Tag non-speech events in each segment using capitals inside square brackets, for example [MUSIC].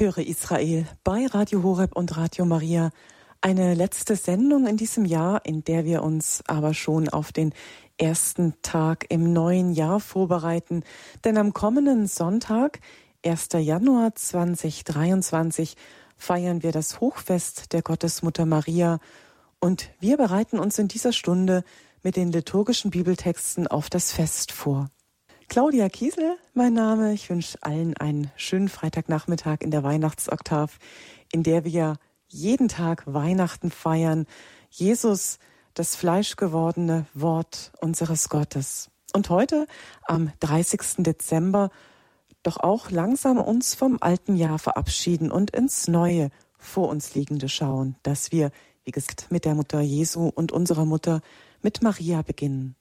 Höre Israel bei Radio Horeb und Radio Maria. Eine letzte Sendung in diesem Jahr, in der wir uns aber schon auf den ersten Tag im neuen Jahr vorbereiten. Denn am kommenden Sonntag, 1. Januar 2023, feiern wir das Hochfest der Gottesmutter Maria und wir bereiten uns in dieser Stunde mit den liturgischen Bibeltexten auf das Fest vor. Claudia Kiesel, mein Name. Ich wünsche allen einen schönen Freitagnachmittag in der Weihnachtsoktav, in der wir jeden Tag Weihnachten feiern. Jesus, das fleischgewordene Wort unseres Gottes. Und heute, am 30. Dezember, doch auch langsam uns vom alten Jahr verabschieden und ins neue vor uns liegende schauen, dass wir, wie gesagt, mit der Mutter Jesu und unserer Mutter, mit Maria beginnen.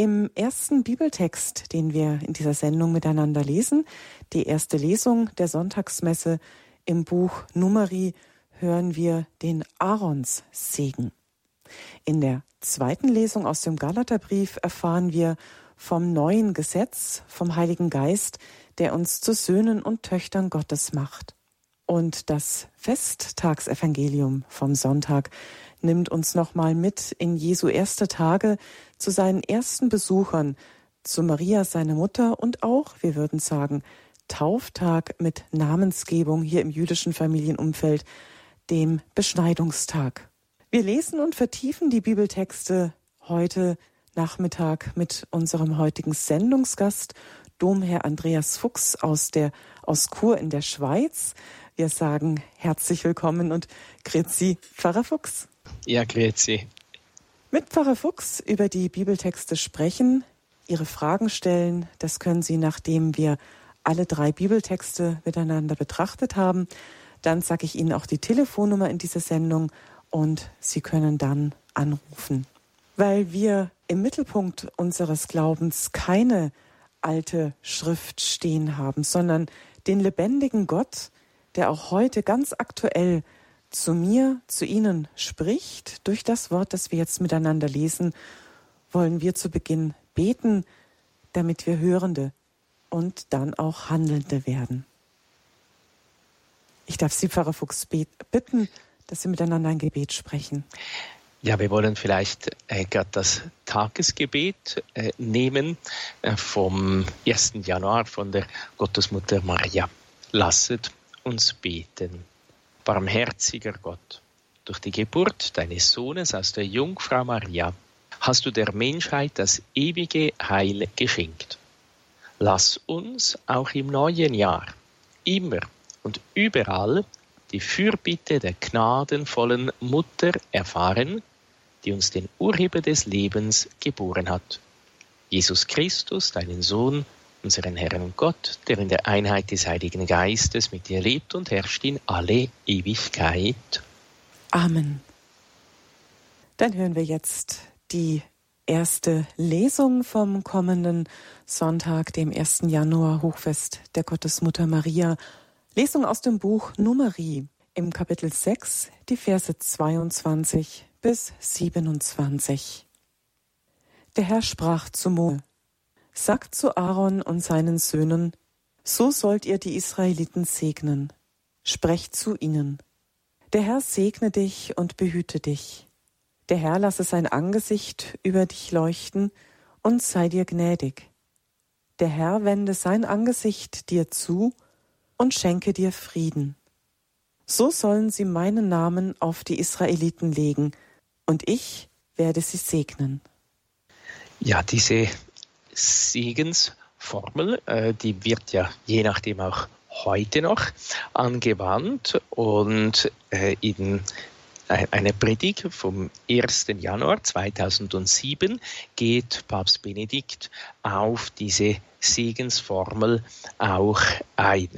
Im ersten Bibeltext, den wir in dieser Sendung miteinander lesen, die erste Lesung der Sonntagsmesse im Buch Numeri, hören wir den Aarons-Segen. In der zweiten Lesung aus dem Galaterbrief erfahren wir vom neuen Gesetz, vom Heiligen Geist, der uns zu Söhnen und Töchtern Gottes macht. Und das Festtagsevangelium vom Sonntag nimmt uns nochmal mit in Jesu erste Tage zu seinen ersten Besuchern, zu Maria, seine Mutter und auch, wir würden sagen, Tauftag mit Namensgebung hier im jüdischen Familienumfeld, dem Beschneidungstag. Wir lesen und vertiefen die Bibeltexte heute Nachmittag mit unserem heutigen Sendungsgast, Domherr Andreas Fuchs aus der aus Chur in der Schweiz. Wir sagen herzlich willkommen und grüezi, Pfarrer Fuchs. Ja, grüezi. Mit Pfarrer Fuchs über die Bibeltexte sprechen, Ihre Fragen stellen, das können Sie, nachdem wir alle drei Bibeltexte miteinander betrachtet haben. Dann sage ich Ihnen auch die Telefonnummer in dieser Sendung und Sie können dann anrufen. Weil wir im Mittelpunkt unseres Glaubens keine alte Schrift stehen haben, sondern den lebendigen Gott, der auch heute ganz aktuell zu mir, zu Ihnen spricht, durch das Wort, das wir jetzt miteinander lesen, wollen wir zu Beginn beten, damit wir Hörende und dann auch Handelnde werden. Ich darf Sie, Pfarrer Fuchs, bitten, dass Sie miteinander ein Gebet sprechen. Ja, wir wollen vielleicht äh, gerade das Tagesgebet äh, nehmen äh, vom 1. Januar von der Gottesmutter Maria. Lasset uns beten. Barmherziger Gott, durch die Geburt deines Sohnes aus der Jungfrau Maria hast du der Menschheit das ewige Heil geschenkt. Lass uns auch im neuen Jahr immer und überall die Fürbitte der gnadenvollen Mutter erfahren, die uns den Urheber des Lebens geboren hat. Jesus Christus, deinen Sohn, unseren Herrn Gott, der in der Einheit des Heiligen Geistes mit dir lebt und herrscht in alle Ewigkeit. Amen. Dann hören wir jetzt die erste Lesung vom kommenden Sonntag, dem 1. Januar, Hochfest der Gottesmutter Maria. Lesung aus dem Buch Numeri im Kapitel 6, die Verse 22 bis 27. Der Herr sprach zu Mose, Sagt zu Aaron und seinen Söhnen, so sollt ihr die Israeliten segnen. Sprecht zu ihnen. Der Herr segne dich und behüte dich. Der Herr lasse sein Angesicht über dich leuchten und sei dir gnädig. Der Herr wende sein Angesicht dir zu und schenke dir Frieden. So sollen sie meinen Namen auf die Israeliten legen, und ich werde sie segnen. Ja, diese Segensformel, äh, die wird ja je nachdem auch heute noch angewandt und äh, in einer Predigt vom 1. Januar 2007 geht Papst Benedikt auf diese Segensformel auch ein.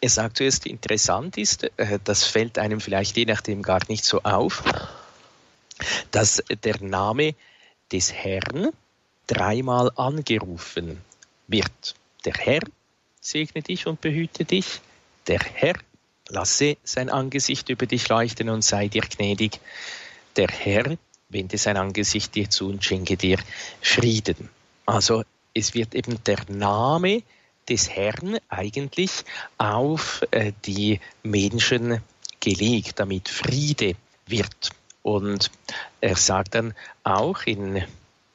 Er sagt zuerst, interessant ist, äh, das fällt einem vielleicht je nachdem gar nicht so auf, dass der Name des Herrn dreimal angerufen wird. Der Herr segne dich und behüte dich. Der Herr lasse sein Angesicht über dich leuchten und sei dir gnädig. Der Herr wende sein Angesicht dir zu und schenke dir Frieden. Also es wird eben der Name des Herrn eigentlich auf äh, die Menschen gelegt, damit Friede wird. Und er sagt dann auch in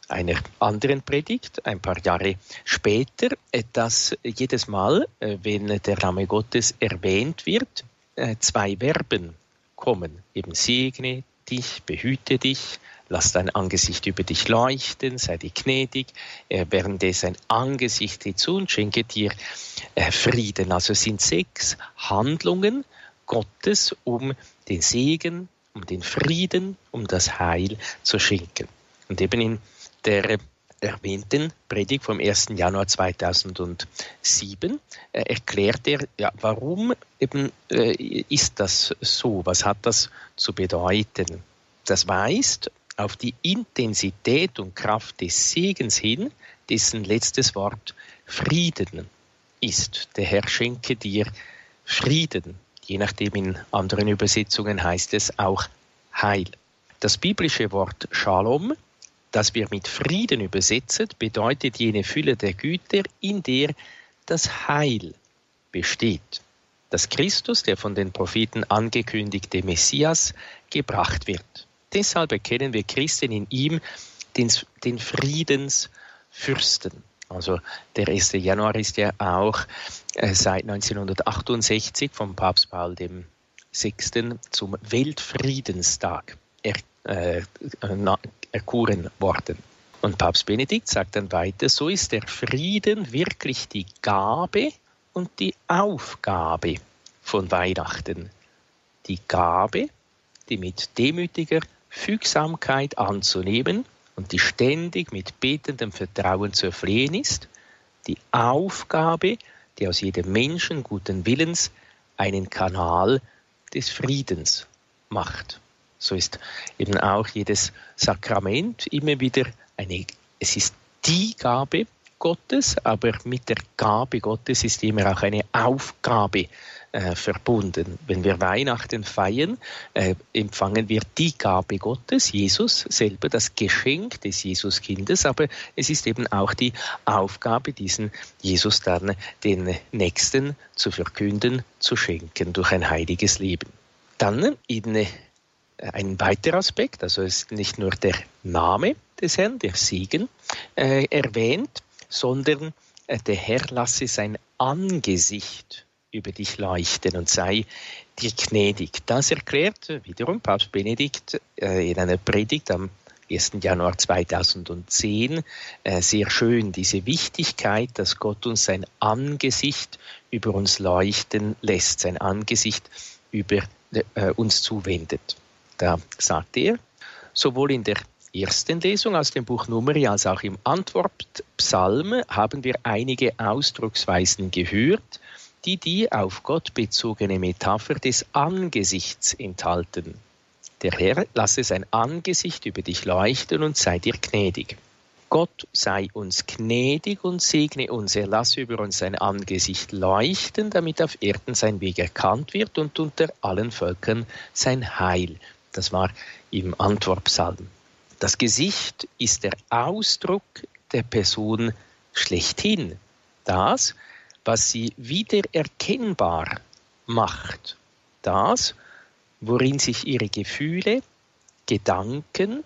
einer anderen Predigt, ein paar Jahre später, äh, dass jedes Mal, äh, wenn der Name Gottes erwähnt wird, äh, zwei Verben kommen. Eben segne dich, behüte dich, lass dein Angesicht über dich leuchten, sei dir gnädig, er wende sein Angesicht dir zu und schenke dir Frieden. Also es sind sechs Handlungen Gottes, um den Segen, um den Frieden, um das Heil zu schenken. Und eben in der erwähnten Predigt vom 1. Januar 2007 äh, erklärt er, ja, warum eben äh, ist das so? Was hat das zu bedeuten? Das weist auf die Intensität und Kraft des Segens hin, dessen letztes Wort Frieden ist. Der Herr schenke dir Frieden. Je nachdem in anderen Übersetzungen heißt es auch Heil. Das biblische Wort Shalom das wir mit Frieden übersetzen, bedeutet jene Fülle der Güter, in der das Heil besteht. Dass Christus, der von den Propheten angekündigte Messias, gebracht wird. Deshalb erkennen wir Christen in ihm den, den Friedensfürsten. Also der 1. Januar ist ja auch äh, seit 1968 vom Papst Paul VI. zum Weltfriedenstag er, äh, erkoren worden. Und Papst Benedikt sagt dann weiter, so ist der Frieden wirklich die Gabe und die Aufgabe von Weihnachten. Die Gabe, die mit demütiger Fügsamkeit anzunehmen und die ständig mit betendem Vertrauen zu erflehen ist, die Aufgabe, die aus jedem Menschen guten Willens einen Kanal des Friedens macht. So ist eben auch jedes Sakrament immer wieder eine, es ist die Gabe Gottes, aber mit der Gabe Gottes ist immer auch eine Aufgabe äh, verbunden. Wenn wir Weihnachten feiern, äh, empfangen wir die Gabe Gottes, Jesus selber, das Geschenk des Jesuskindes, aber es ist eben auch die Aufgabe, diesen Jesus dann den Nächsten zu verkünden, zu schenken durch ein heiliges Leben. Dann in ein weiterer Aspekt, also ist nicht nur der Name des Herrn, der Segen, äh, erwähnt, sondern äh, der Herr lasse sein Angesicht über dich leuchten und sei dir gnädig. Das erklärt wiederum Papst Benedikt äh, in einer Predigt am 1. Januar 2010 äh, sehr schön diese Wichtigkeit, dass Gott uns sein Angesicht über uns leuchten lässt, sein Angesicht über äh, uns zuwendet. Da sagt er, sowohl in der ersten Lesung aus dem Buch Numeri als auch im Antwortpsalm haben wir einige Ausdrucksweisen gehört, die die auf Gott bezogene Metapher des Angesichts enthalten. Der Herr lasse sein Angesicht über dich leuchten und sei dir gnädig. Gott sei uns gnädig und segne uns, er lasse über uns sein Angesicht leuchten, damit auf Erden sein Weg erkannt wird und unter allen Völkern sein Heil das war im Antwortpsalm. Das Gesicht ist der Ausdruck der Person schlechthin. Das, was sie wiedererkennbar macht. Das, worin sich ihre Gefühle, Gedanken,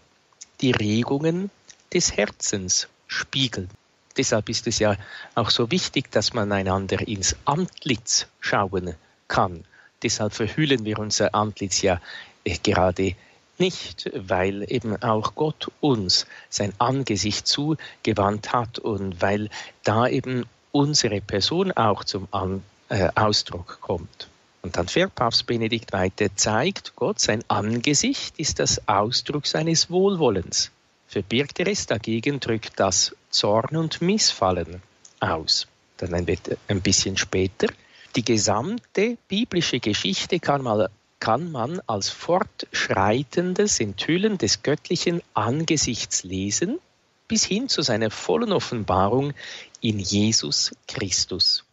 die Regungen des Herzens spiegeln. Deshalb ist es ja auch so wichtig, dass man einander ins Antlitz schauen kann. Deshalb verhüllen wir unser Antlitz ja gerade nicht, weil eben auch Gott uns sein Angesicht zugewandt hat und weil da eben unsere Person auch zum An äh, Ausdruck kommt. Und dann fährt Papst Benedikt weiter, zeigt Gott, sein Angesicht ist das Ausdruck seines Wohlwollens. Verbirgt er es dagegen, drückt das Zorn und Missfallen aus. Dann ein bisschen später, die gesamte biblische Geschichte kann mal kann man als fortschreitendes Enthüllen des göttlichen Angesichts lesen, bis hin zu seiner vollen Offenbarung in Jesus Christus.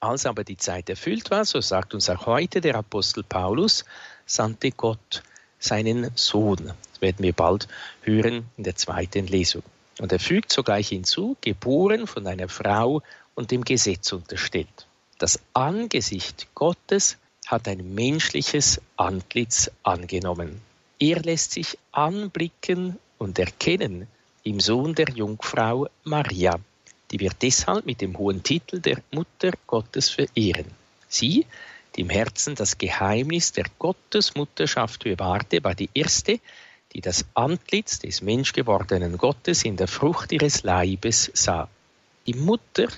Als aber die Zeit erfüllt war, so sagt uns auch heute der Apostel Paulus, sandte Gott seinen Sohn. Das werden wir bald hören in der zweiten Lesung. Und er fügt sogleich hinzu, geboren von einer Frau und dem Gesetz untersteht. Das Angesicht Gottes hat ein menschliches Antlitz angenommen. Er lässt sich anblicken und erkennen im Sohn der Jungfrau Maria, die wir deshalb mit dem hohen Titel der Mutter Gottes verehren. Sie, die im Herzen das Geheimnis der Gottesmutterschaft bewahrte, war die erste, die das Antlitz des menschgewordenen Gottes in der Frucht ihres Leibes sah. Die Mutter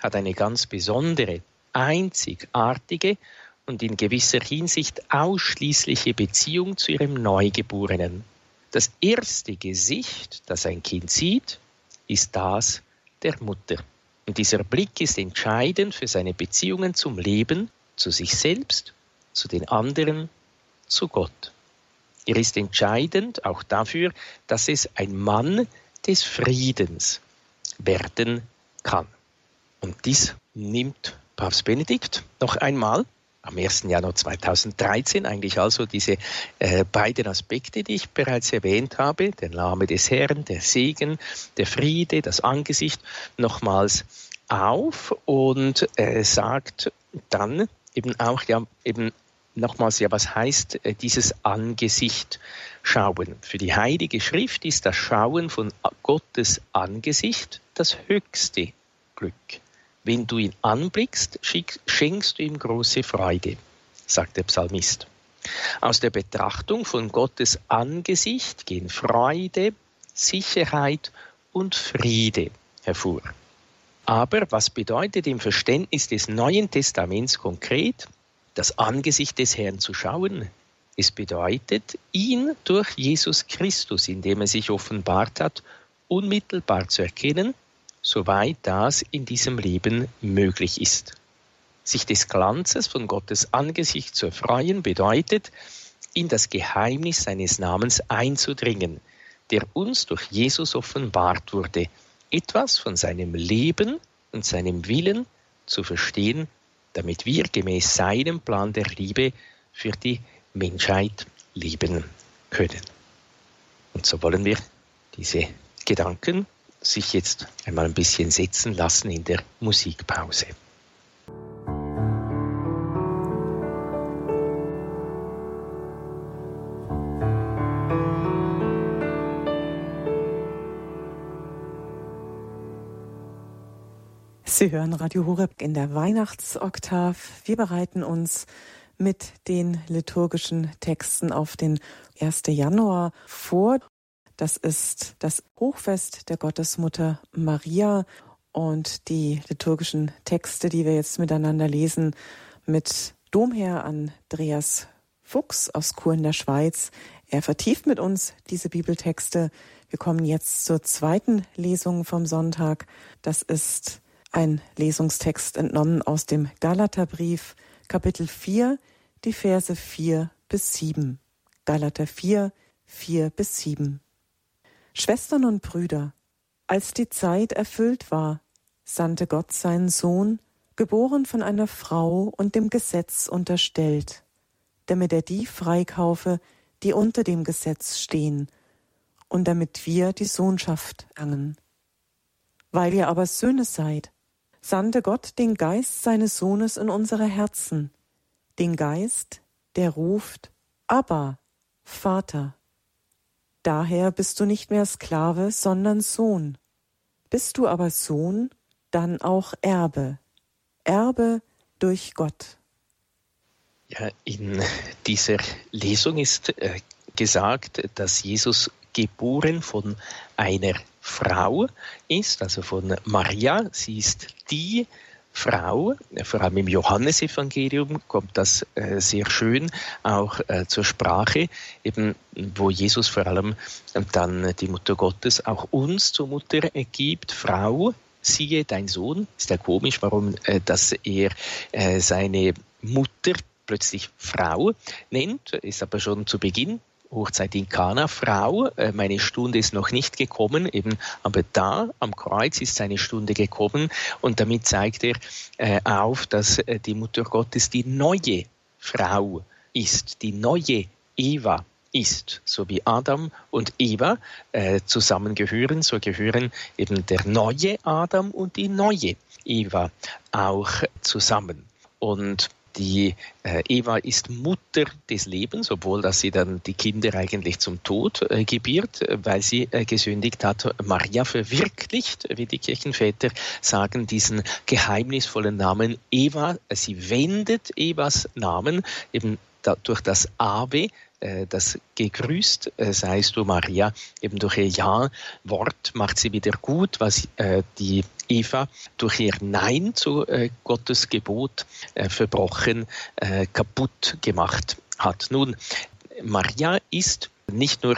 hat eine ganz besondere, einzigartige und in gewisser Hinsicht ausschließliche Beziehung zu ihrem Neugeborenen. Das erste Gesicht, das ein Kind sieht, ist das der Mutter. Und dieser Blick ist entscheidend für seine Beziehungen zum Leben, zu sich selbst, zu den anderen, zu Gott. Er ist entscheidend auch dafür, dass es ein Mann des Friedens werden kann. Und dies nimmt Papst Benedikt noch einmal am 1. Januar 2013 eigentlich also diese äh, beiden Aspekte, die ich bereits erwähnt habe, der Name des Herrn, der Segen, der Friede, das Angesicht, nochmals auf und äh, sagt dann eben auch, ja, eben nochmals, ja, was heißt äh, dieses Angesicht schauen? Für die Heilige Schrift ist das Schauen von Gottes Angesicht das höchste Glück. Wenn du ihn anblickst, schenkst du ihm große Freude, sagt der Psalmist. Aus der Betrachtung von Gottes Angesicht gehen Freude, Sicherheit und Friede hervor. Aber was bedeutet im Verständnis des Neuen Testaments konkret, das Angesicht des Herrn zu schauen? Es bedeutet, ihn durch Jesus Christus, indem er sich offenbart hat, unmittelbar zu erkennen soweit das in diesem Leben möglich ist. Sich des Glanzes von Gottes Angesicht zu erfreuen bedeutet, in das Geheimnis seines Namens einzudringen, der uns durch Jesus offenbart wurde, etwas von seinem Leben und seinem Willen zu verstehen, damit wir gemäß seinem Plan der Liebe für die Menschheit leben können. Und so wollen wir diese Gedanken sich jetzt einmal ein bisschen setzen lassen in der Musikpause. Sie hören Radio Horeb in der Weihnachtsoktav. Wir bereiten uns mit den liturgischen Texten auf den 1. Januar vor. Das ist das Hochfest der Gottesmutter Maria und die liturgischen Texte, die wir jetzt miteinander lesen, mit Domherr Andreas Fuchs aus Chur in der Schweiz. Er vertieft mit uns diese Bibeltexte. Wir kommen jetzt zur zweiten Lesung vom Sonntag. Das ist ein Lesungstext entnommen aus dem Galaterbrief, Kapitel 4, die Verse 4 bis 7. Galater 4, 4 bis 7. Schwestern und Brüder, als die Zeit erfüllt war, sandte Gott seinen Sohn, geboren von einer Frau und dem Gesetz unterstellt, damit er die freikaufe, die unter dem Gesetz stehen, und damit wir die Sohnschaft erlangen. Weil ihr aber Söhne seid, sandte Gott den Geist seines Sohnes in unsere Herzen, den Geist, der ruft, Abba, Vater. Daher bist du nicht mehr Sklave, sondern Sohn. Bist du aber Sohn, dann auch Erbe. Erbe durch Gott. Ja, in dieser Lesung ist äh, gesagt, dass Jesus geboren von einer Frau ist, also von Maria. Sie ist die Frau, vor allem im Johannesevangelium kommt das äh, sehr schön auch äh, zur Sprache, eben wo Jesus vor allem dann die Mutter Gottes auch uns zur Mutter gibt, Frau, siehe dein Sohn. Ist ja komisch, warum, äh, dass er seine Mutter plötzlich Frau nennt, ist aber schon zu Beginn Hochzeit in Kana, Frau, äh, meine Stunde ist noch nicht gekommen, eben, aber da am Kreuz ist seine Stunde gekommen und damit zeigt er äh, auf, dass äh, die Mutter Gottes die neue Frau ist, die neue Eva ist. So wie Adam und Eva äh, zusammengehören, so gehören eben der neue Adam und die neue Eva auch zusammen. Und die äh, Eva ist Mutter des Lebens, obwohl dass sie dann die Kinder eigentlich zum Tod äh, gebiert, weil sie äh, gesündigt hat. Maria verwirklicht, wie die Kirchenväter sagen, diesen geheimnisvollen Namen Eva. Sie wendet Evas Namen eben da, durch das Ave das gegrüßt äh, seist du Maria, eben durch ihr Ja-Wort macht sie wieder gut, was äh, die Eva durch ihr Nein zu Gottes Gebot verbrochen, kaputt gemacht hat. Nun, Maria ist nicht nur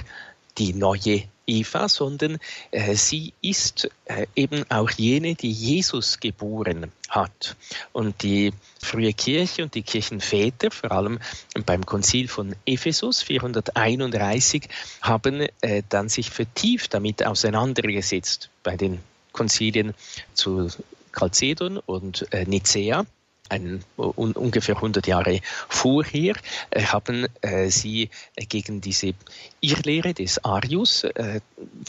die neue Eva, sondern äh, sie ist äh, eben auch jene, die Jesus geboren hat. Und die frühe Kirche und die Kirchenväter, vor allem beim Konzil von Ephesus 431, haben äh, dann sich vertieft damit auseinandergesetzt bei den Konzilien zu Chalcedon und äh, Nicäa ein, un, ungefähr 100 Jahre vorher, äh, haben äh, sie gegen diese Irrlehre des Arius äh,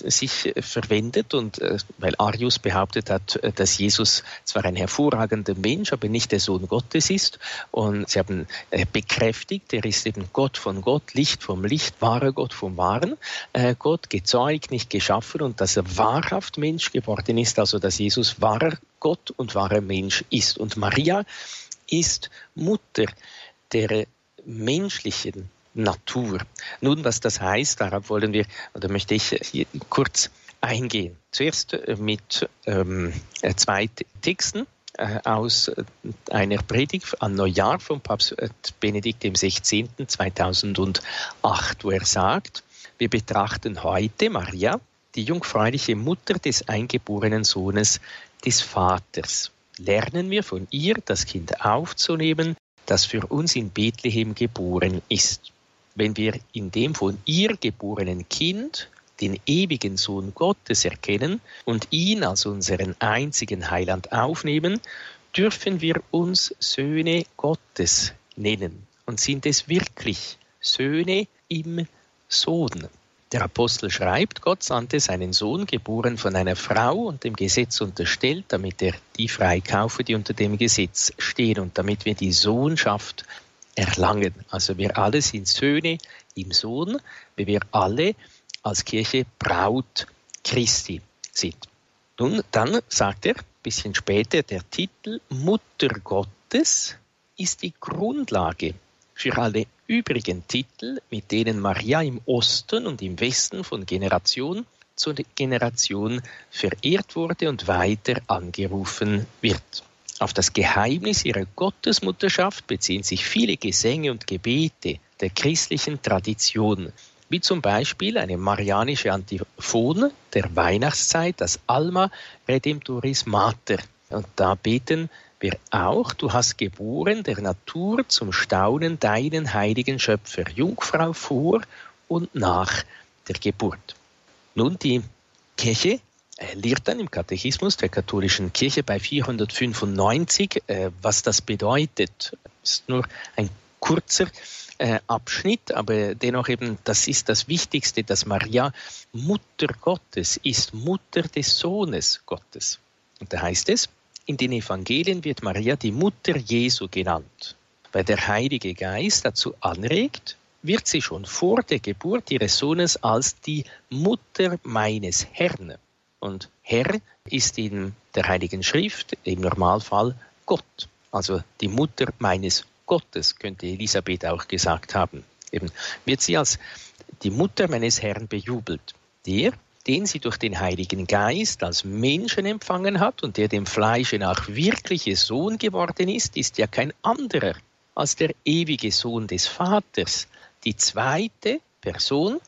sich verwendet und äh, weil Arius behauptet hat, dass Jesus zwar ein hervorragender Mensch, aber nicht der Sohn Gottes ist. Und sie haben äh, bekräftigt, er ist eben Gott von Gott, Licht vom Licht, wahrer Gott vom wahren äh, Gott, gezeugt, nicht geschaffen und dass er wahrhaft Mensch geworden ist, also dass Jesus wahrer Gott und wahrer Mensch ist. Und Maria ist Mutter der menschlichen Natur. Nun, was das heißt, darauf wollen wir, oder möchte ich hier kurz eingehen. Zuerst äh, mit ähm, äh, zwei Texten äh, aus einer Predigt an Neujahr von Papst Benedikt XVI. 2008, wo er sagt, wir betrachten heute Maria, die jungfräuliche Mutter des eingeborenen Sohnes des Vaters. Lernen wir von ihr, das Kind aufzunehmen, das für uns in Bethlehem geboren ist. Wenn wir in dem von ihr geborenen Kind den ewigen Sohn Gottes erkennen und ihn als unseren einzigen Heiland aufnehmen, dürfen wir uns Söhne Gottes nennen und sind es wirklich Söhne im Sohn. Der Apostel schreibt, Gott sandte seinen Sohn, geboren von einer Frau und dem Gesetz unterstellt, damit er die freikaufe, die unter dem Gesetz stehen und damit wir die Sohnschaft erlangen. Also wir alle sind Söhne im Sohn, wie wir alle als Kirche Braut Christi sind. Nun, dann sagt er, ein bisschen später, der Titel Mutter Gottes ist die Grundlage für alle übrigen Titel, mit denen Maria im Osten und im Westen von Generation zu Generation verehrt wurde und weiter angerufen wird. Auf das Geheimnis ihrer Gottesmutterschaft beziehen sich viele Gesänge und Gebete der christlichen Tradition, wie zum Beispiel eine marianische Antiphon der Weihnachtszeit, das Alma Redemptoris Mater. Und da beten wir auch, du hast geboren der Natur zum Staunen deinen heiligen Schöpfer, Jungfrau vor und nach der Geburt. Nun, die Kirche äh, lehrt dann im Katechismus der katholischen Kirche bei 495, äh, was das bedeutet. Ist nur ein kurzer äh, Abschnitt, aber dennoch eben, das ist das Wichtigste, dass Maria Mutter Gottes ist, Mutter des Sohnes Gottes. Und da heißt es, in den Evangelien wird Maria die Mutter Jesu genannt. Weil der Heilige Geist dazu anregt, wird sie schon vor der Geburt ihres Sohnes als die Mutter meines Herrn. Und Herr ist in der Heiligen Schrift im Normalfall Gott. Also die Mutter meines Gottes, könnte Elisabeth auch gesagt haben. Eben wird sie als die Mutter meines Herrn bejubelt. Der, den sie durch den Heiligen Geist als Menschen empfangen hat und der dem Fleische nach wirkliche Sohn geworden ist, ist ja kein anderer als der ewige Sohn des Vaters, die zweite Person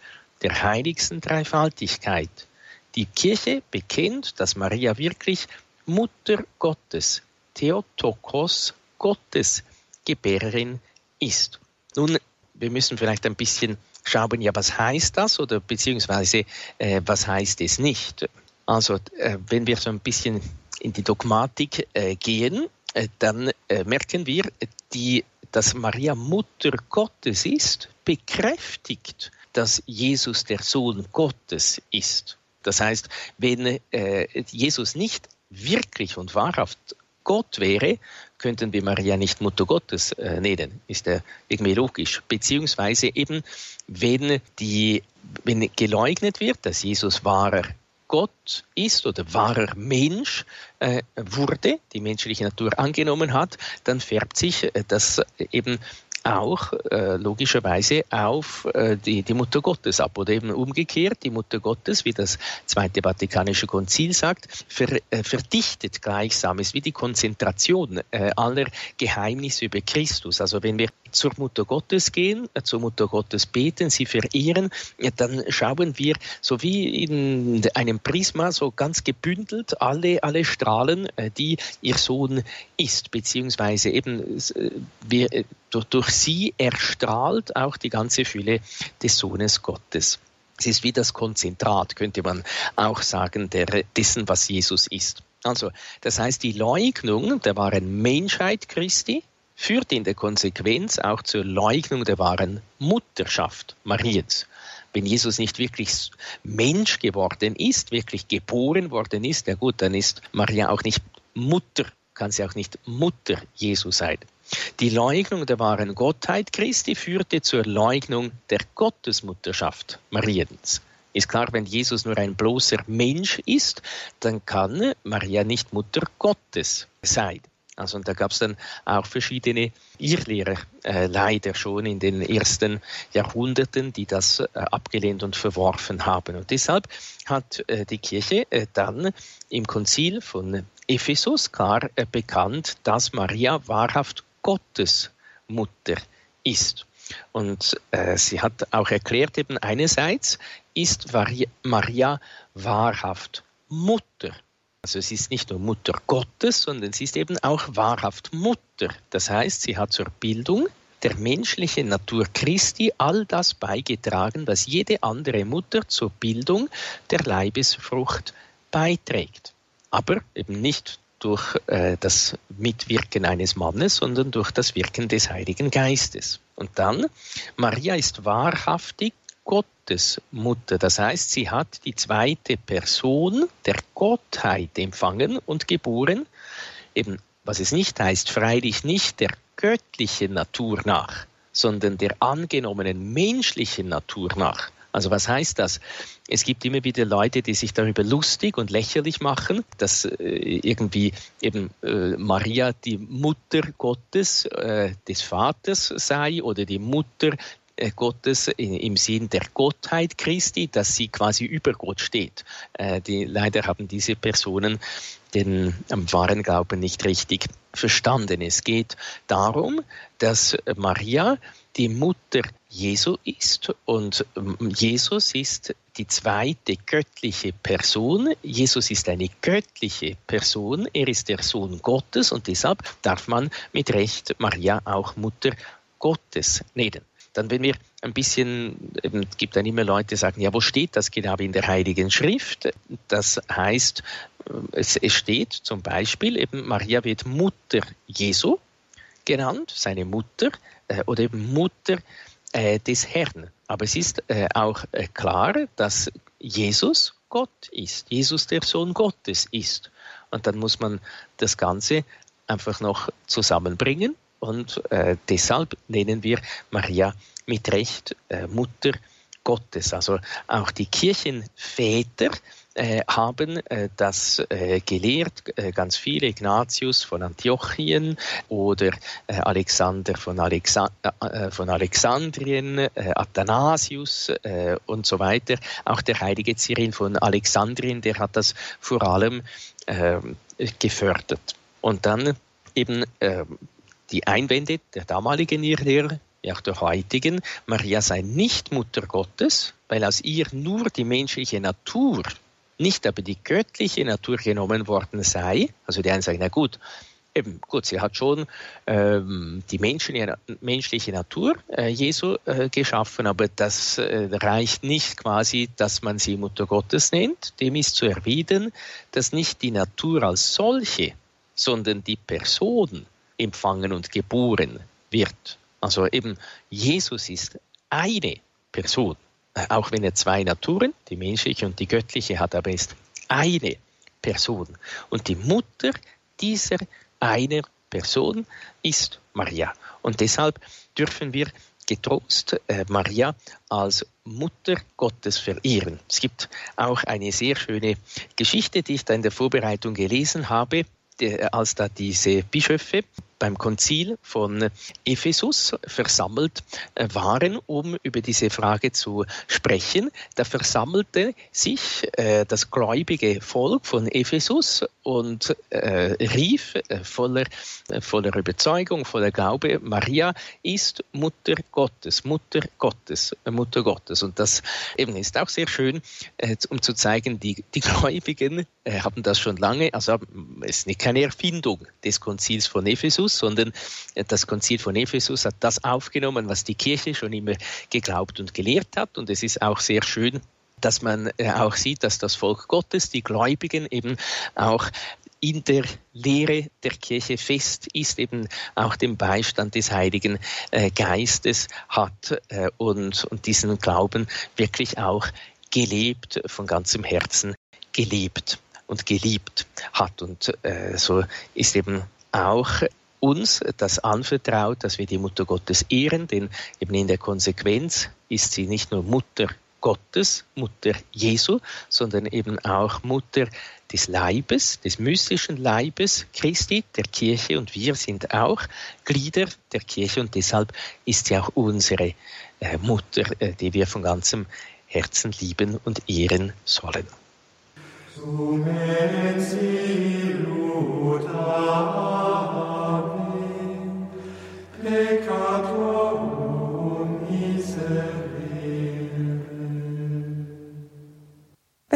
der heiligsten Dreifaltigkeit. Die Kirche bekennt, dass Maria wirklich Mutter Gottes, Theotokos Gottes, Gebärerin ist. Nun, wir müssen vielleicht ein bisschen schauen, ja, was heißt das oder beziehungsweise äh, was heißt es nicht? Also, äh, wenn wir so ein bisschen in die Dogmatik äh, gehen, äh, dann äh, merken wir, die, dass Maria Mutter Gottes ist, bekräftigt dass Jesus der Sohn Gottes ist. Das heißt, wenn äh, Jesus nicht wirklich und wahrhaft Gott wäre, könnten wir Maria nicht Mutter Gottes äh, nennen. Ist ja irgendwie logisch. Beziehungsweise eben, wenn, die, wenn geleugnet wird, dass Jesus wahrer Gott ist oder wahrer Mensch äh, wurde, die menschliche Natur angenommen hat, dann färbt sich äh, das eben auch äh, logischerweise auf äh, die, die Mutter Gottes ab oder eben umgekehrt, die Mutter Gottes, wie das Zweite Vatikanische Konzil sagt, ver, äh, verdichtet gleichsam, ist wie die Konzentration äh, aller Geheimnisse über Christus. Also wenn wir zur Mutter Gottes gehen, äh, zur Mutter Gottes beten, sie verehren, dann schauen wir so wie in einem Prisma so ganz gebündelt alle, alle Strahlen, äh, die ihr Sohn ist, beziehungsweise eben wir, durch, durch sie erstrahlt auch die ganze Fülle des Sohnes Gottes. Es ist wie das Konzentrat, könnte man auch sagen, der, dessen, was Jesus ist. Also, das heißt, die Leugnung der wahren Menschheit Christi führt in der Konsequenz auch zur Leugnung der wahren Mutterschaft Mariens. Wenn Jesus nicht wirklich Mensch geworden ist, wirklich geboren worden ist, ja gut, dann ist Maria auch nicht Mutter, kann sie auch nicht Mutter Jesu sein. Die Leugnung der wahren Gottheit Christi führte zur Leugnung der Gottesmutterschaft Mariens. Ist klar, wenn Jesus nur ein bloßer Mensch ist, dann kann Maria nicht Mutter Gottes sein. Also und da gab es dann auch verschiedene Irrlehrer, äh, leider schon in den ersten Jahrhunderten, die das äh, abgelehnt und verworfen haben. Und deshalb hat äh, die Kirche äh, dann im Konzil von Ephesus klar äh, bekannt, dass Maria wahrhaft Gottes Mutter ist. Und äh, sie hat auch erklärt, eben einerseits ist Maria wahrhaft Mutter. Also sie ist nicht nur Mutter Gottes, sondern sie ist eben auch wahrhaft Mutter. Das heißt, sie hat zur Bildung der menschlichen Natur Christi all das beigetragen, was jede andere Mutter zur Bildung der Leibesfrucht beiträgt. Aber eben nicht durch äh, das Mitwirken eines Mannes, sondern durch das Wirken des Heiligen Geistes. Und dann, Maria ist wahrhaftig Gottes Mutter. Das heißt, sie hat die zweite Person der Gottheit empfangen und geboren. Eben, was es nicht heißt, freilich nicht der göttlichen Natur nach, sondern der angenommenen menschlichen Natur nach. Also was heißt das? Es gibt immer wieder Leute, die sich darüber lustig und lächerlich machen, dass äh, irgendwie eben äh, Maria die Mutter Gottes, äh, des Vaters sei oder die Mutter Gottes im Sinn der Gottheit Christi, dass sie quasi über Gott steht. Äh, die, leider haben diese Personen den wahren Glauben nicht richtig verstanden. Es geht darum, dass Maria die Mutter Jesu ist und ähm, Jesus ist die zweite göttliche Person. Jesus ist eine göttliche Person. Er ist der Sohn Gottes und deshalb darf man mit Recht Maria auch Mutter Gottes nennen. Dann, wenn wir ein bisschen, eben, gibt dann immer Leute, die sagen, ja, wo steht das genau in der Heiligen Schrift? Das heißt, äh, es, steht zum Beispiel, eben Maria wird Mutter Jesu genannt, seine Mutter, äh, oder eben Mutter äh, des Herrn. Aber es ist äh, auch äh, klar, dass Jesus Gott ist, Jesus der Sohn Gottes ist. Und dann muss man das Ganze einfach noch zusammenbringen und äh, deshalb nennen wir Maria mit Recht äh, Mutter Gottes. Also auch die Kirchenväter äh, haben äh, das äh, gelehrt, äh, ganz viele, Ignatius von Antiochien oder äh, Alexander von, Alexa äh, von Alexandrien, Athanasius und so weiter. Auch der heilige Cyril von Alexandrien, der hat das vor allem gefördert. Und dann eben die Einwände der damaligen Irrlehrer, wie auch der heutigen, Maria sei nicht Mutter Gottes, weil aus ihr nur die menschliche Natur, nicht aber die göttliche Natur genommen worden sei. Also die einen sagen, na gut, eben gut, sie hat schon ähm, die menschliche, menschliche Natur äh, Jesu äh, geschaffen, aber das äh, reicht nicht quasi, dass man sie Mutter Gottes nennt. Dem ist zu erwidern, dass nicht die Natur als solche, sondern die Person empfangen und geboren wird. Also eben Jesus ist eine Person. auch wenn er zwei Naturen, die menschliche und die göttliche hat, aber er ist eine Person. Und die Mutter dieser einer Person ist Maria. Und deshalb dürfen wir getrost äh, Maria als Mutter Gottes verehren. Es gibt auch eine sehr schöne Geschichte, die ich da in der Vorbereitung gelesen habe, als da diese Bischöfe beim Konzil von Ephesus versammelt äh, waren, um über diese Frage zu sprechen. Da versammelte sich äh, das gläubige Volk von Ephesus und äh, rief äh, voller, äh, voller Überzeugung, voller Glaube, Maria ist Mutter Gottes, Mutter Gottes, Mutter Gottes. Und das eben ist auch sehr schön, äh, um zu zeigen, die, die Gläubigen haben das schon lange, also es ist keine Erfindung des Konzils von Ephesus, Ephesus, sondern das Konzil von Ephesus hat das aufgenommen, was die Kirche schon immer geglaubt und gelehrt hat. Und es ist auch sehr schön, dass man äh, auch sieht, dass das Volk Gottes, die Gläubigen eben auch in der Lehre der Kirche fest ist, eben auch den Beistand des Heiligen äh, Geistes hat äh, und, und diesen Glauben wirklich auch gelebt, von ganzem Herzen gelebt und geliebt hat. Und so ist eben auch uns das anvertraut, dass wir die Mutter Gottes ehren, denn eben in der Konsequenz ist sie nicht nur Mutter Gottes, Mutter Jesu, sondern eben auch Mutter des Leibes, des mystischen Leibes Christi, der Kirche. Und wir sind auch Glieder der Kirche. Und deshalb ist sie auch unsere äh, Mutter, äh, die wir von ganzem Herzen lieben und ehren sollen. Sumet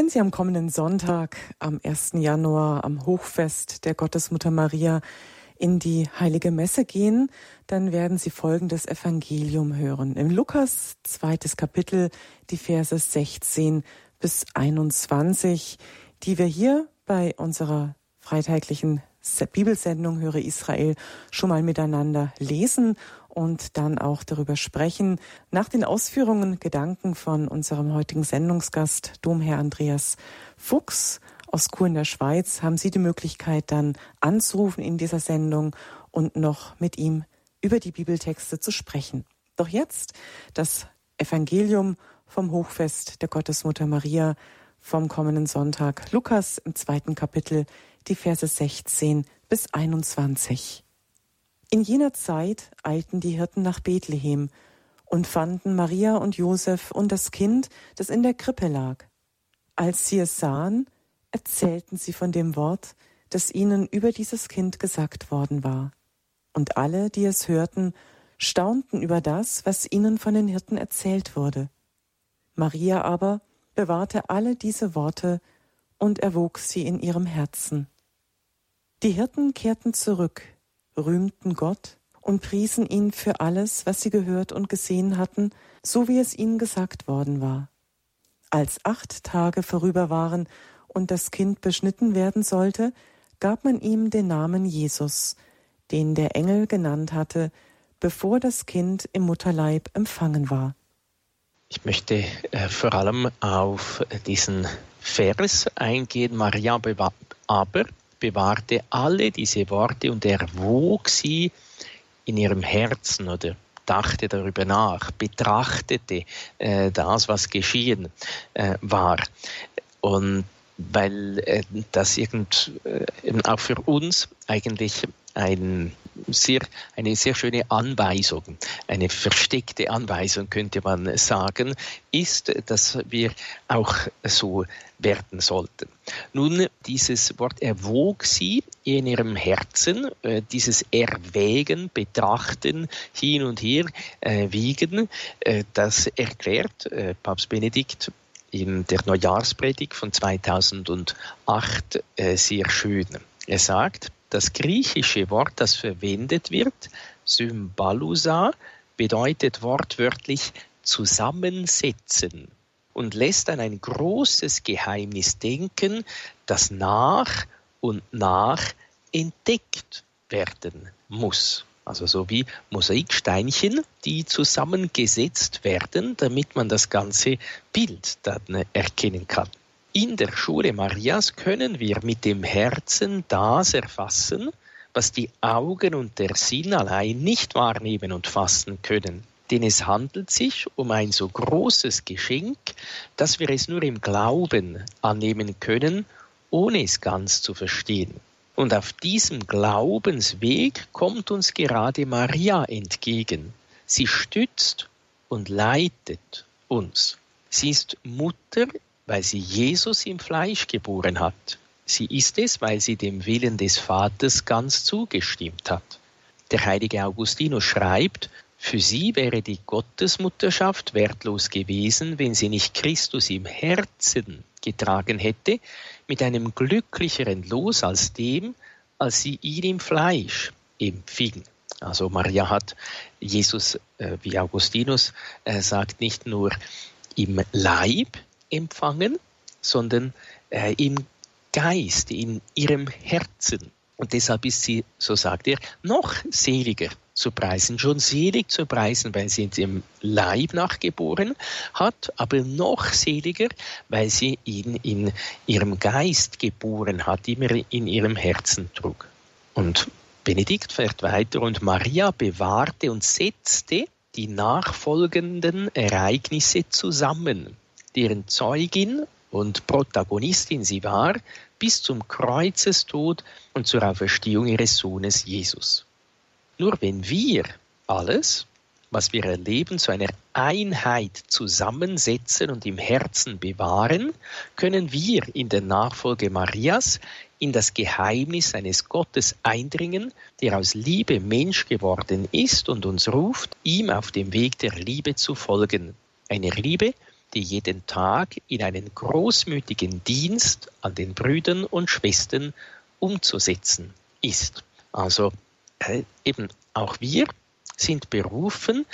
Wenn Sie am kommenden Sonntag, am 1. Januar, am Hochfest der Gottesmutter Maria in die heilige Messe gehen, dann werden Sie folgendes Evangelium hören. Im Lukas zweites Kapitel, die Verse 16 bis 21, die wir hier bei unserer freitaglichen Bibelsendung Höre Israel schon mal miteinander lesen und dann auch darüber sprechen. Nach den Ausführungen, Gedanken von unserem heutigen Sendungsgast, Domherr Andreas Fuchs aus Chur in der Schweiz, haben Sie die Möglichkeit dann anzurufen in dieser Sendung und noch mit ihm über die Bibeltexte zu sprechen. Doch jetzt das Evangelium vom Hochfest der Gottesmutter Maria vom kommenden Sonntag. Lukas im zweiten Kapitel, die Verse 16 bis 21. In jener Zeit eilten die Hirten nach Bethlehem und fanden Maria und Josef und das Kind, das in der Krippe lag. Als sie es sahen, erzählten sie von dem Wort, das ihnen über dieses Kind gesagt worden war. Und alle, die es hörten, staunten über das, was ihnen von den Hirten erzählt wurde. Maria aber bewahrte alle diese Worte und erwog sie in ihrem Herzen. Die Hirten kehrten zurück, rühmten Gott und priesen ihn für alles, was sie gehört und gesehen hatten, so wie es ihnen gesagt worden war. Als acht Tage vorüber waren und das Kind beschnitten werden sollte, gab man ihm den Namen Jesus, den der Engel genannt hatte, bevor das Kind im Mutterleib empfangen war. Ich möchte äh, vor allem auf diesen Vers eingehen. Maria aber bewahrte alle diese Worte und erwog sie in ihrem Herzen oder dachte darüber nach, betrachtete äh, das, was geschehen äh, war. Und weil äh, das irgend, äh, auch für uns eigentlich ein sehr, eine sehr schöne Anweisung, eine versteckte Anweisung könnte man sagen, ist, dass wir auch so werden sollten. Nun, dieses Wort erwog sie in ihrem Herzen, äh, dieses Erwägen, Betrachten, hin und her äh, wiegen, äh, das erklärt Papst Benedikt in der Neujahrspredigt von 2008 äh, sehr schön. Er sagt, das griechische Wort, das verwendet wird, Symbalusa, bedeutet wortwörtlich zusammensetzen und lässt an ein großes Geheimnis denken, das nach und nach entdeckt werden muss. also so wie Mosaiksteinchen, die zusammengesetzt werden, damit man das ganze Bild dann erkennen kann. In der Schule Marias können wir mit dem Herzen das erfassen, was die Augen und der Sinn allein nicht wahrnehmen und fassen können. Denn es handelt sich um ein so großes Geschenk, dass wir es nur im Glauben annehmen können, ohne es ganz zu verstehen. Und auf diesem Glaubensweg kommt uns gerade Maria entgegen. Sie stützt und leitet uns. Sie ist Mutter, weil sie Jesus im Fleisch geboren hat. Sie ist es, weil sie dem Willen des Vaters ganz zugestimmt hat. Der heilige Augustinus schreibt, für sie wäre die Gottesmutterschaft wertlos gewesen, wenn sie nicht Christus im Herzen getragen hätte, mit einem glücklicheren Los als dem, als sie ihn im Fleisch empfing. Also Maria hat Jesus, äh, wie Augustinus äh, sagt, nicht nur im Leib empfangen, sondern äh, im Geist, in ihrem Herzen. Und deshalb ist sie, so sagt er, noch seliger zu preisen, schon selig zu preisen, weil sie dem Leib nachgeboren hat, aber noch seliger, weil sie ihn in ihrem Geist geboren hat, immer in ihrem Herzen trug. Und Benedikt fährt weiter und Maria bewahrte und setzte die nachfolgenden Ereignisse zusammen, deren Zeugin und Protagonistin sie war, bis zum Kreuzestod und zur Auferstehung ihres Sohnes Jesus. Nur wenn wir alles, was wir erleben, zu einer Einheit zusammensetzen und im Herzen bewahren, können wir in der Nachfolge Marias in das Geheimnis eines Gottes eindringen, der aus Liebe Mensch geworden ist und uns ruft, ihm auf dem Weg der Liebe zu folgen. Eine Liebe, die jeden Tag in einen großmütigen Dienst an den Brüdern und Schwestern umzusetzen ist. Also äh, eben auch wir sind berufen,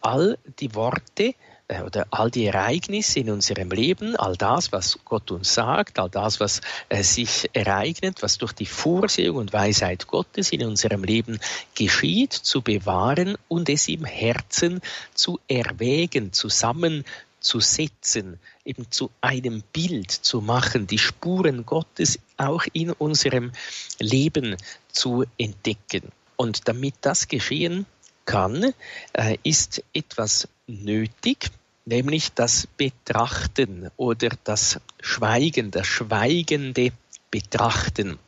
all die Worte äh, oder all die Ereignisse in unserem Leben, all das, was Gott uns sagt, all das, was äh, sich ereignet, was durch die Vorsehung und Weisheit Gottes in unserem Leben geschieht, zu bewahren und es im Herzen zu erwägen, zusammen zu setzen, eben zu einem Bild zu machen, die Spuren Gottes auch in unserem Leben zu entdecken. Und damit das geschehen kann, äh, ist etwas nötig, nämlich das Betrachten oder das Schweigen, das schweigende Betrachten.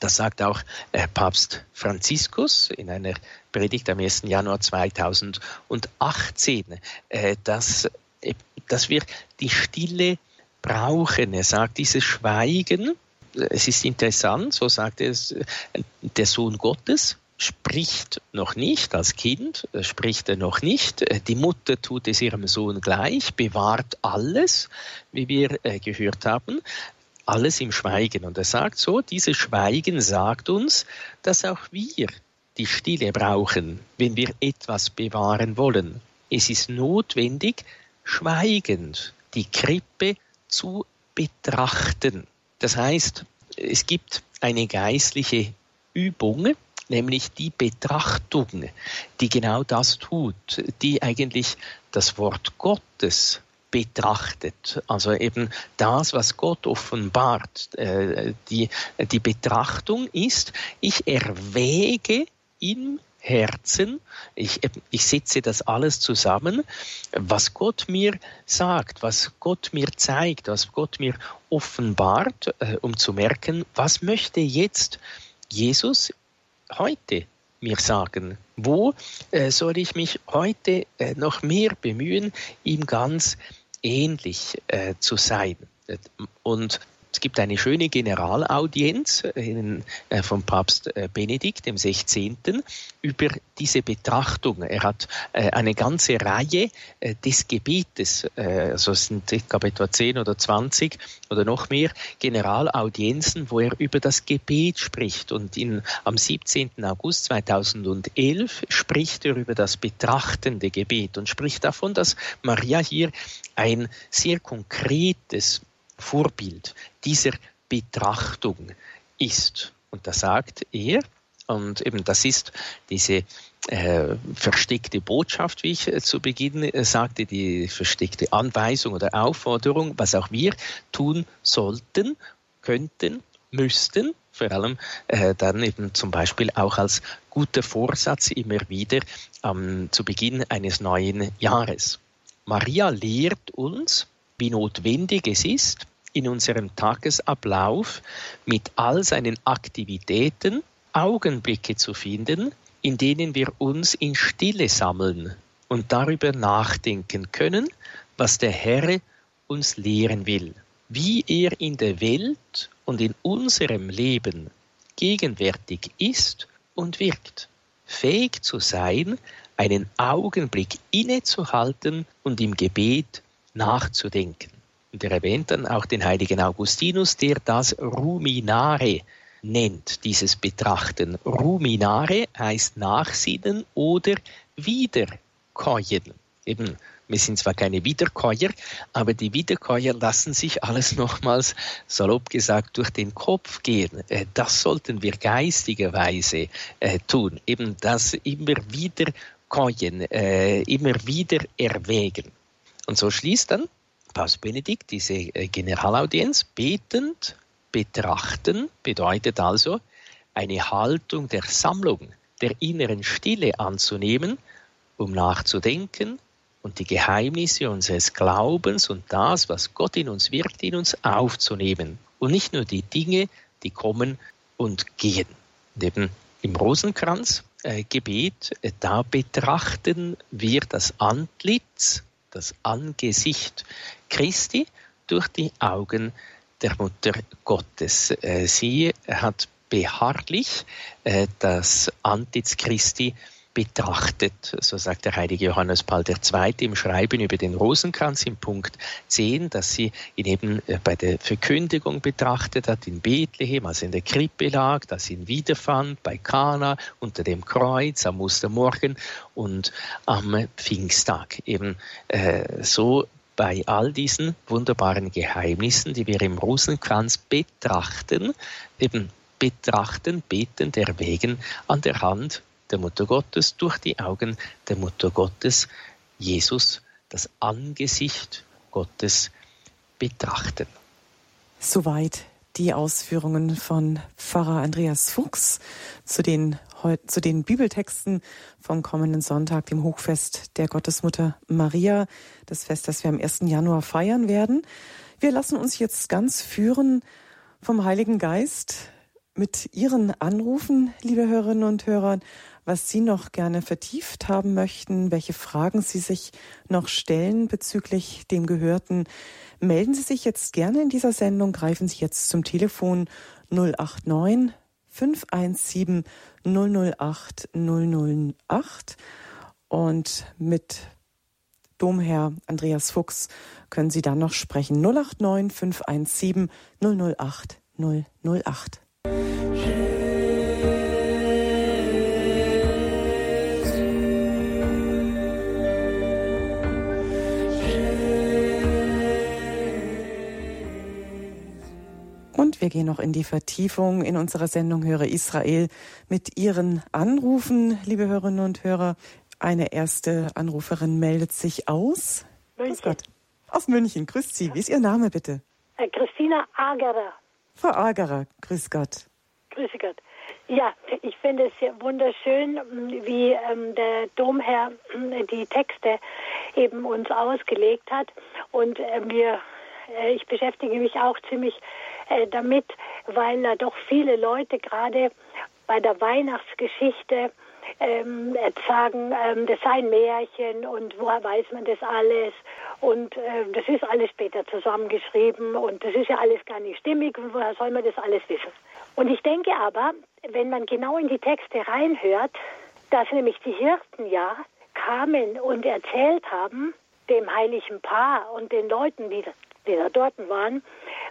Das sagt auch äh, Papst Franziskus in einer Predigt am 1. Januar 2018, äh, dass, dass wir die Stille brauchen. Er sagt, dieses Schweigen, es ist interessant, so sagt es der Sohn Gottes, spricht noch nicht als Kind, spricht er noch nicht. Die Mutter tut es ihrem Sohn gleich, bewahrt alles, wie wir äh, gehört haben, alles im Schweigen. Und er sagt so, dieses Schweigen sagt uns, dass auch wir die Stille brauchen, wenn wir etwas bewahren wollen. Es ist notwendig, schweigend die Krippe zu betrachten. Das heißt, es gibt eine geistliche Übung, nämlich die Betrachtung, die genau das tut, die eigentlich das Wort Gottes betrachtet, also eben das, was Gott offenbart. Äh, die, die Betrachtung ist, ich erwäge im Herzen, ich, ich setze das alles zusammen, was Gott mir sagt, was Gott mir zeigt, was Gott mir offenbart, äh, um zu merken, was möchte jetzt Jesus heute mir sagen? Wo äh, soll ich mich heute äh, noch mehr bemühen, ihm ganz ähnlich äh, zu sein? Und es gibt eine schöne Generalaudienz in, äh, vom Papst äh, Benedikt dem 16. über diese Betrachtung. Er hat äh, eine ganze Reihe äh, des Gebetes, äh, also es sind ich glaube etwa 10 oder 20 oder noch mehr Generalaudienzen, wo er über das Gebet spricht. Und in, am 17. August 2011 spricht er über das betrachtende Gebet und spricht davon, dass Maria hier ein sehr konkretes Vorbild dieser Betrachtung ist. Und da sagt er, und eben das ist diese äh, versteckte Botschaft, wie ich äh, zu Beginn äh, sagte, die versteckte Anweisung oder Aufforderung, was auch wir tun sollten, könnten, müssten, vor allem äh, dann eben zum Beispiel auch als guter Vorsatz immer wieder ähm, zu Beginn eines neuen Jahres. Maria lehrt uns, wie notwendig es ist, in unserem Tagesablauf mit all seinen Aktivitäten Augenblicke zu finden, in denen wir uns in Stille sammeln und darüber nachdenken können, was der Herr uns lehren will, wie er in der Welt und in unserem Leben gegenwärtig ist und wirkt, fähig zu sein, einen Augenblick innezuhalten und im Gebet nachzudenken. Und er erwähnt dann auch den heiligen Augustinus, der das Ruminare nennt, dieses Betrachten. Ruminare heißt nachsinnen oder wiederkäuen. Eben, wir sind zwar keine Wiederkäuer, aber die Wiederkäuer lassen sich alles [LAUGHS] nochmals, salopp gesagt, durch den Kopf gehen. Äh, das sollten wir geistigerweise äh, tun. Eben das immer wieder käuen, äh, immer wieder erwägen. Und so schließt dann Papst Benedikt diese äh, Generalaudienz betend betrachten bedeutet also eine Haltung der Sammlung, der inneren Stille anzunehmen, um nachzudenken und die Geheimnisse unseres Glaubens und das, was Gott in uns wirkt, in uns aufzunehmen. Und nicht nur die Dinge, die kommen und gehen. Und eben im Rosenkranz-Gebet, äh, da betrachten wir das Antlitz, das Angesicht Christi durch die Augen der Mutter Gottes. Äh, sie hat beharrlich äh, das Antlitz Christi betrachtet, so sagt der heilige Johannes Paul II. im Schreiben über den Rosenkranz im Punkt 10, dass sie ihn eben äh, bei der Verkündigung betrachtet hat, in Bethlehem, als er in der Krippe lag, dass sie ihn wiederfand, bei Kana, unter dem Kreuz, am Ostermorgen und am Pfingsttag. Eben äh, so bei all diesen wunderbaren Geheimnissen, die wir im Rosenkranz betrachten, eben betrachten, beten, erwägen an der Hand der Mutter Gottes, durch die Augen der Mutter Gottes, Jesus, das Angesicht Gottes betrachten. Soweit die Ausführungen von Pfarrer Andreas Fuchs zu den, zu den Bibeltexten vom kommenden Sonntag, dem Hochfest der Gottesmutter Maria, das Fest, das wir am 1. Januar feiern werden. Wir lassen uns jetzt ganz führen vom Heiligen Geist mit Ihren Anrufen, liebe Hörerinnen und Hörer, was Sie noch gerne vertieft haben möchten, welche Fragen Sie sich noch stellen bezüglich dem Gehörten. Melden Sie sich jetzt gerne in dieser Sendung, greifen Sie jetzt zum Telefon 089 517 008 008 und mit Domherr Andreas Fuchs können Sie dann noch sprechen. 089 517 008 008. wir gehen noch in die Vertiefung in unserer Sendung Höre Israel mit Ihren Anrufen, liebe Hörerinnen und Hörer. Eine erste Anruferin meldet sich aus. München. Grüß Gott. Aus München. Grüßt Sie. Wie ist Ihr Name bitte? Äh, Christina Agerer. Frau Agerer, grüß Gott. Grüß Gott. Ja, ich finde es sehr wunderschön, wie ähm, der Domherr äh, die Texte eben uns ausgelegt hat. Und äh, mir, äh, ich beschäftige mich auch ziemlich äh, damit, weil da doch viele Leute gerade bei der Weihnachtsgeschichte ähm, sagen, ähm, das sei ein Märchen und woher weiß man das alles? Und äh, das ist alles später zusammengeschrieben und das ist ja alles gar nicht stimmig und woher soll man das alles wissen? Und ich denke aber, wenn man genau in die Texte reinhört, dass nämlich die Hirten ja kamen und erzählt haben, dem heiligen Paar und den Leuten, die, die da dort waren,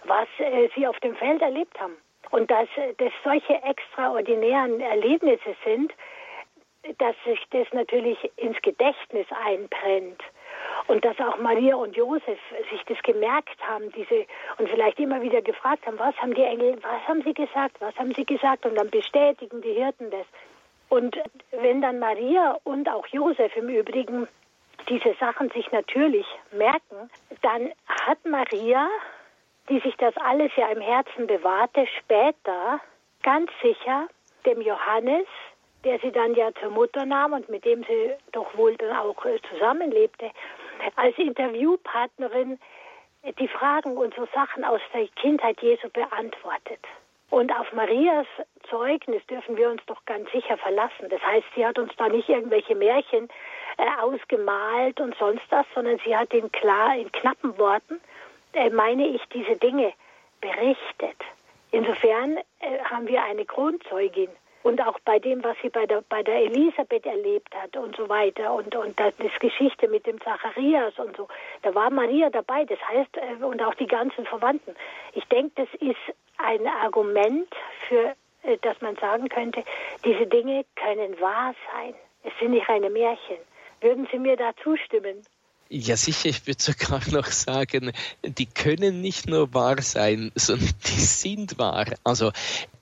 was äh, sie auf dem Feld erlebt haben. Und dass äh, das solche extraordinären Erlebnisse sind, dass sich das natürlich ins Gedächtnis einbrennt. Und dass auch Maria und Josef sich das gemerkt haben, diese, und vielleicht immer wieder gefragt haben, was haben die Engel, was haben sie gesagt, was haben sie gesagt, und dann bestätigen die Hirten das. Und wenn dann Maria und auch Josef im Übrigen diese Sachen sich natürlich merken, dann hat Maria, die sich das alles ja im Herzen bewahrte, später ganz sicher dem Johannes, der sie dann ja zur Mutter nahm und mit dem sie doch wohl dann auch äh, zusammenlebte, als Interviewpartnerin die Fragen und so Sachen aus der Kindheit Jesu beantwortet. Und auf Marias Zeugnis dürfen wir uns doch ganz sicher verlassen. Das heißt, sie hat uns da nicht irgendwelche Märchen äh, ausgemalt und sonst was, sondern sie hat in klar, in knappen Worten, äh, meine ich, diese Dinge berichtet. Insofern äh, haben wir eine Grundzeugin. Und auch bei dem, was sie bei der, bei der Elisabeth erlebt hat und so weiter und, und das, das Geschichte mit dem Zacharias und so, da war Maria dabei, das heißt, äh, und auch die ganzen Verwandten. Ich denke, das ist ein Argument für, äh, dass man sagen könnte, diese Dinge können wahr sein. Es sind nicht reine Märchen. Würden Sie mir da zustimmen? Ja, sicher, ich würde sogar noch sagen, die können nicht nur wahr sein, sondern die sind wahr. Also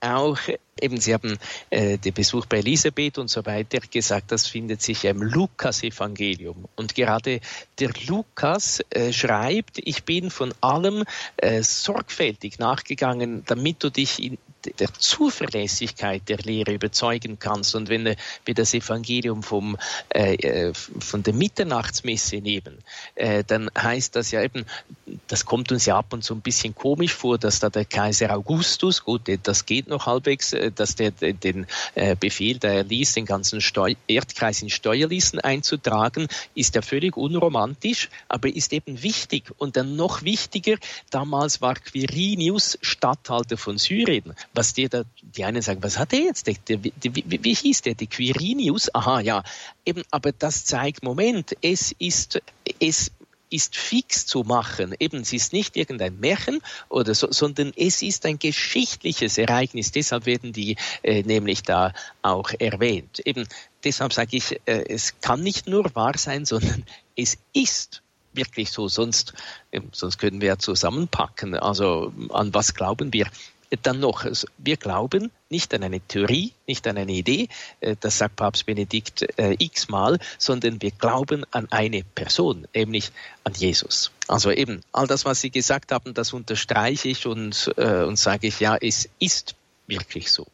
auch eben, Sie haben äh, den Besuch bei Elisabeth und so weiter gesagt, das findet sich im Lukas-Evangelium. Und gerade der Lukas äh, schreibt, ich bin von allem äh, sorgfältig nachgegangen, damit du dich in der Zuverlässigkeit der Lehre überzeugen kannst. Und wenn wir das Evangelium vom, äh, äh, von der Mitternachtsmesse nehmen, äh, dann heißt das ja eben, das kommt uns ja ab und zu ein bisschen komisch vor, dass da der Kaiser Augustus, gut, das geht noch halbwegs, äh, dass der den äh, Befehl, der ließ, den ganzen Steu Erdkreis in Steuerlisten einzutragen, ist ja völlig unromantisch, aber ist eben wichtig. Und dann noch wichtiger, damals war Quirinius Statthalter von Syrien was der da, die einen sagen, was hat er jetzt? Der, der, der, wie, wie hieß der? Der Quirinius? Aha, ja. Eben, aber das zeigt, Moment, es ist, es ist fix zu machen. Eben, es ist nicht irgendein Märchen oder so, sondern es ist ein geschichtliches Ereignis. Deshalb werden die äh, nämlich da auch erwähnt. Eben, deshalb sage ich, äh, es kann nicht nur wahr sein, sondern [LAUGHS] es ist wirklich so. Sonst, äh, sonst können wir ja zusammenpacken. Also, an was glauben wir? Dann noch, wir glauben nicht an eine Theorie, nicht an eine Idee, äh, das sagt Papst Benedikt äh, x-mal, sondern wir glauben an eine Person, nämlich an Jesus. Also eben, all das, was Sie gesagt haben, das unterstreiche ich und, äh, und sage ich, ja, es ist wirklich so.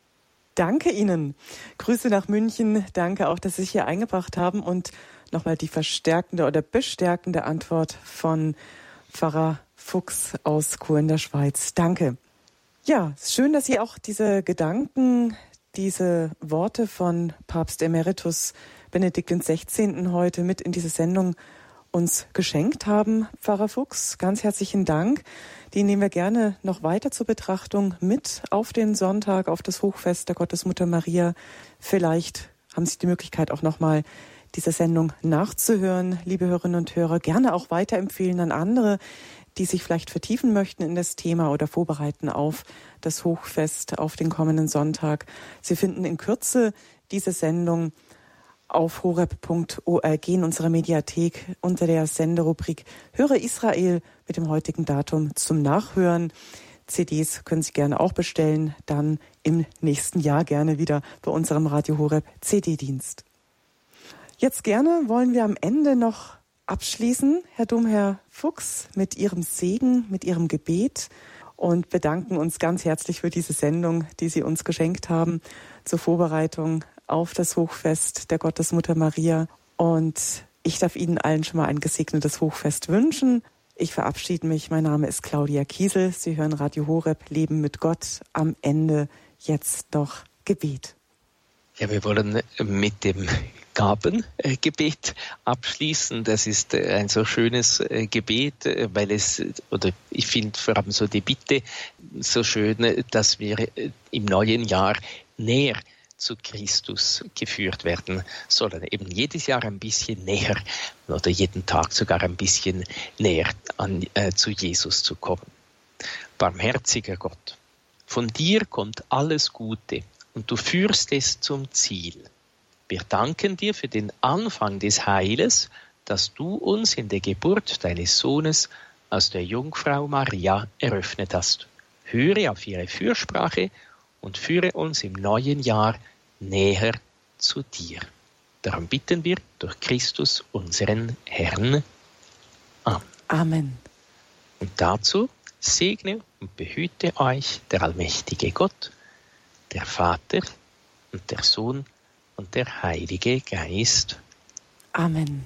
Danke Ihnen. Grüße nach München. Danke auch, dass Sie sich hier eingebracht haben und nochmal die verstärkende oder bestärkende Antwort von Pfarrer Fuchs aus Chur in der Schweiz. Danke. Ja, schön, dass Sie auch diese Gedanken, diese Worte von Papst Emeritus Benedikt XVI. heute mit in diese Sendung uns geschenkt haben, Pfarrer Fuchs. Ganz herzlichen Dank. Die nehmen wir gerne noch weiter zur Betrachtung mit auf den Sonntag, auf das Hochfest der Gottesmutter Maria. Vielleicht haben Sie die Möglichkeit auch nochmal diese Sendung nachzuhören, liebe Hörerinnen und Hörer. Gerne auch weiterempfehlen an andere, die sich vielleicht vertiefen möchten in das Thema oder vorbereiten auf das Hochfest auf den kommenden Sonntag. Sie finden in Kürze diese Sendung auf horeb.org in unserer Mediathek unter der Senderubrik Höre Israel mit dem heutigen Datum zum Nachhören. CDs können Sie gerne auch bestellen, dann im nächsten Jahr gerne wieder bei unserem Radio Horeb CD-Dienst. Jetzt gerne wollen wir am Ende noch abschließen, Herr Domherr Fuchs, mit Ihrem Segen, mit Ihrem Gebet und bedanken uns ganz herzlich für diese Sendung, die Sie uns geschenkt haben zur Vorbereitung auf das Hochfest der Gottesmutter Maria. Und ich darf Ihnen allen schon mal ein gesegnetes Hochfest wünschen. Ich verabschiede mich. Mein Name ist Claudia Kiesel. Sie hören Radio Horeb Leben mit Gott. Am Ende jetzt noch Gebet. Ja, wir wollen mit dem Gabengebet abschließen. Das ist äh, ein so schönes äh, Gebet, äh, weil es, oder ich finde vor allem so die Bitte so schön, dass wir im neuen Jahr näher zu Christus geführt werden sollen. Eben jedes Jahr ein bisschen näher oder jeden Tag sogar ein bisschen näher an, äh, zu Jesus zu kommen. Barmherziger Gott, von dir kommt alles Gute und du führst es zum Ziel. Wir danken dir für den Anfang des Heiles, das du uns in der Geburt deines Sohnes aus der Jungfrau Maria eröffnet hast. Höre auf ihre Fürsprache und führe uns im neuen Jahr näher zu dir. Darum bitten wir durch Christus, unseren Herrn. Amen. Amen. Und dazu segne und behüte euch der allmächtige Gott, der Vater und der Sohn und der Heilige Geist. Amen.